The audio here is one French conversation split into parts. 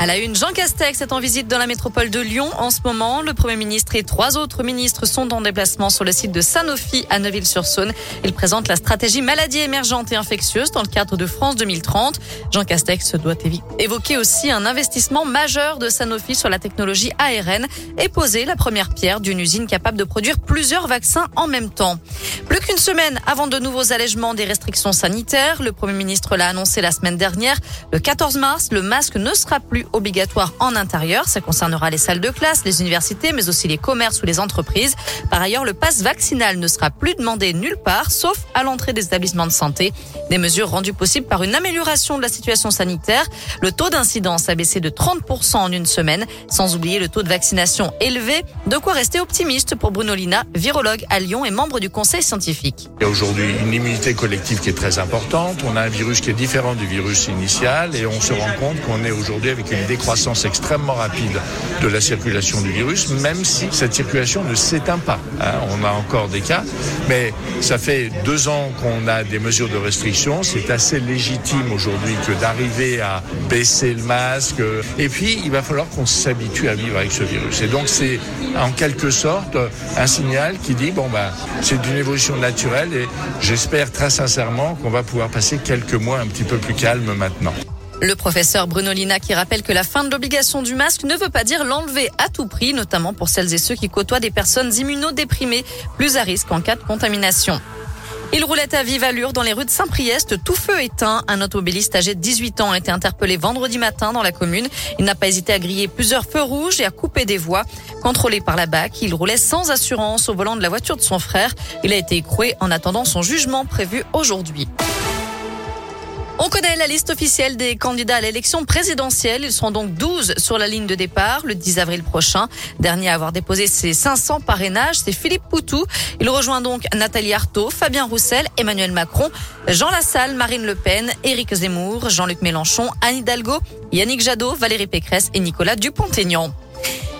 À la une, Jean Castex est en visite dans la métropole de Lyon en ce moment. Le Premier ministre et trois autres ministres sont en déplacement sur le site de Sanofi à Neuville-sur-Saône. Il présente la stratégie maladie émergente et infectieuse dans le cadre de France 2030. Jean Castex doit évoquer aussi un investissement majeur de Sanofi sur la technologie ARN et poser la première pierre d'une usine capable de produire plusieurs vaccins en même temps. Plus qu'une semaine avant de nouveaux allègements des restrictions sanitaires, le Premier ministre l'a annoncé la semaine dernière. Le 14 mars, le masque ne sera plus obligatoire en intérieur. Ça concernera les salles de classe, les universités, mais aussi les commerces ou les entreprises. Par ailleurs, le passe vaccinal ne sera plus demandé nulle part, sauf à l'entrée des établissements de santé. Des mesures rendues possibles par une amélioration de la situation sanitaire. Le taux d'incidence a baissé de 30% en une semaine, sans oublier le taux de vaccination élevé. De quoi rester optimiste pour Bruno Lina, virologue à Lyon et membre du conseil scientifique. Il y a aujourd'hui une immunité collective qui est très importante. On a un virus qui est différent du virus initial et on se rend compte qu'on est aujourd'hui avec une une décroissance extrêmement rapide de la circulation du virus, même si cette circulation ne s'éteint pas. Hein. on a encore des cas, mais ça fait deux ans qu'on a des mesures de restriction. C'est assez légitime aujourd'hui que d'arriver à baisser le masque. Et puis, il va falloir qu'on s'habitue à vivre avec ce virus. Et donc, c'est en quelque sorte un signal qui dit, bon, ben, c'est d'une évolution naturelle et j'espère très sincèrement qu'on va pouvoir passer quelques mois un petit peu plus calmes maintenant. Le professeur Bruno Lina qui rappelle que la fin de l'obligation du masque ne veut pas dire l'enlever à tout prix, notamment pour celles et ceux qui côtoient des personnes immunodéprimées, plus à risque en cas de contamination. Il roulait à vive allure dans les rues de Saint-Priest, tout feu éteint. Un automobiliste âgé de 18 ans a été interpellé vendredi matin dans la commune. Il n'a pas hésité à griller plusieurs feux rouges et à couper des voies. Contrôlé par la BAC, il roulait sans assurance au volant de la voiture de son frère. Il a été écroué en attendant son jugement prévu aujourd'hui. On connaît la liste officielle des candidats à l'élection présidentielle. Ils sont donc 12 sur la ligne de départ le 10 avril prochain. Dernier à avoir déposé ses 500 parrainages, c'est Philippe Poutou. Il rejoint donc Nathalie Arthaud, Fabien Roussel, Emmanuel Macron, Jean Lassalle, Marine Le Pen, Éric Zemmour, Jean-Luc Mélenchon, Anne Hidalgo, Yannick Jadot, Valérie Pécresse et Nicolas Dupont-Aignan.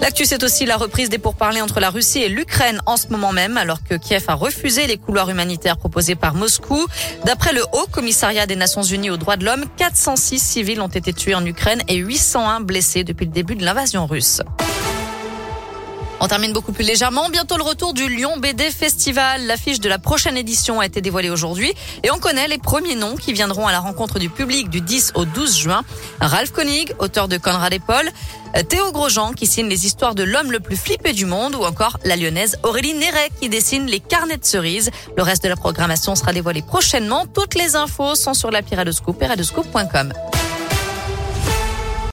L'actu, c'est aussi la reprise des pourparlers entre la Russie et l'Ukraine en ce moment même, alors que Kiev a refusé les couloirs humanitaires proposés par Moscou. D'après le Haut Commissariat des Nations Unies aux droits de l'homme, 406 civils ont été tués en Ukraine et 801 blessés depuis le début de l'invasion russe. On termine beaucoup plus légèrement. Bientôt le retour du Lyon BD Festival. L'affiche de la prochaine édition a été dévoilée aujourd'hui et on connaît les premiers noms qui viendront à la rencontre du public du 10 au 12 juin. Ralph Koenig, auteur de Conrad et Paul, Théo Grosjean qui signe les histoires de l'homme le plus flippé du monde ou encore la lyonnaise Aurélie Néret qui dessine les carnets de cerises. Le reste de la programmation sera dévoilé prochainement. Toutes les infos sont sur l'appli Radoscoop.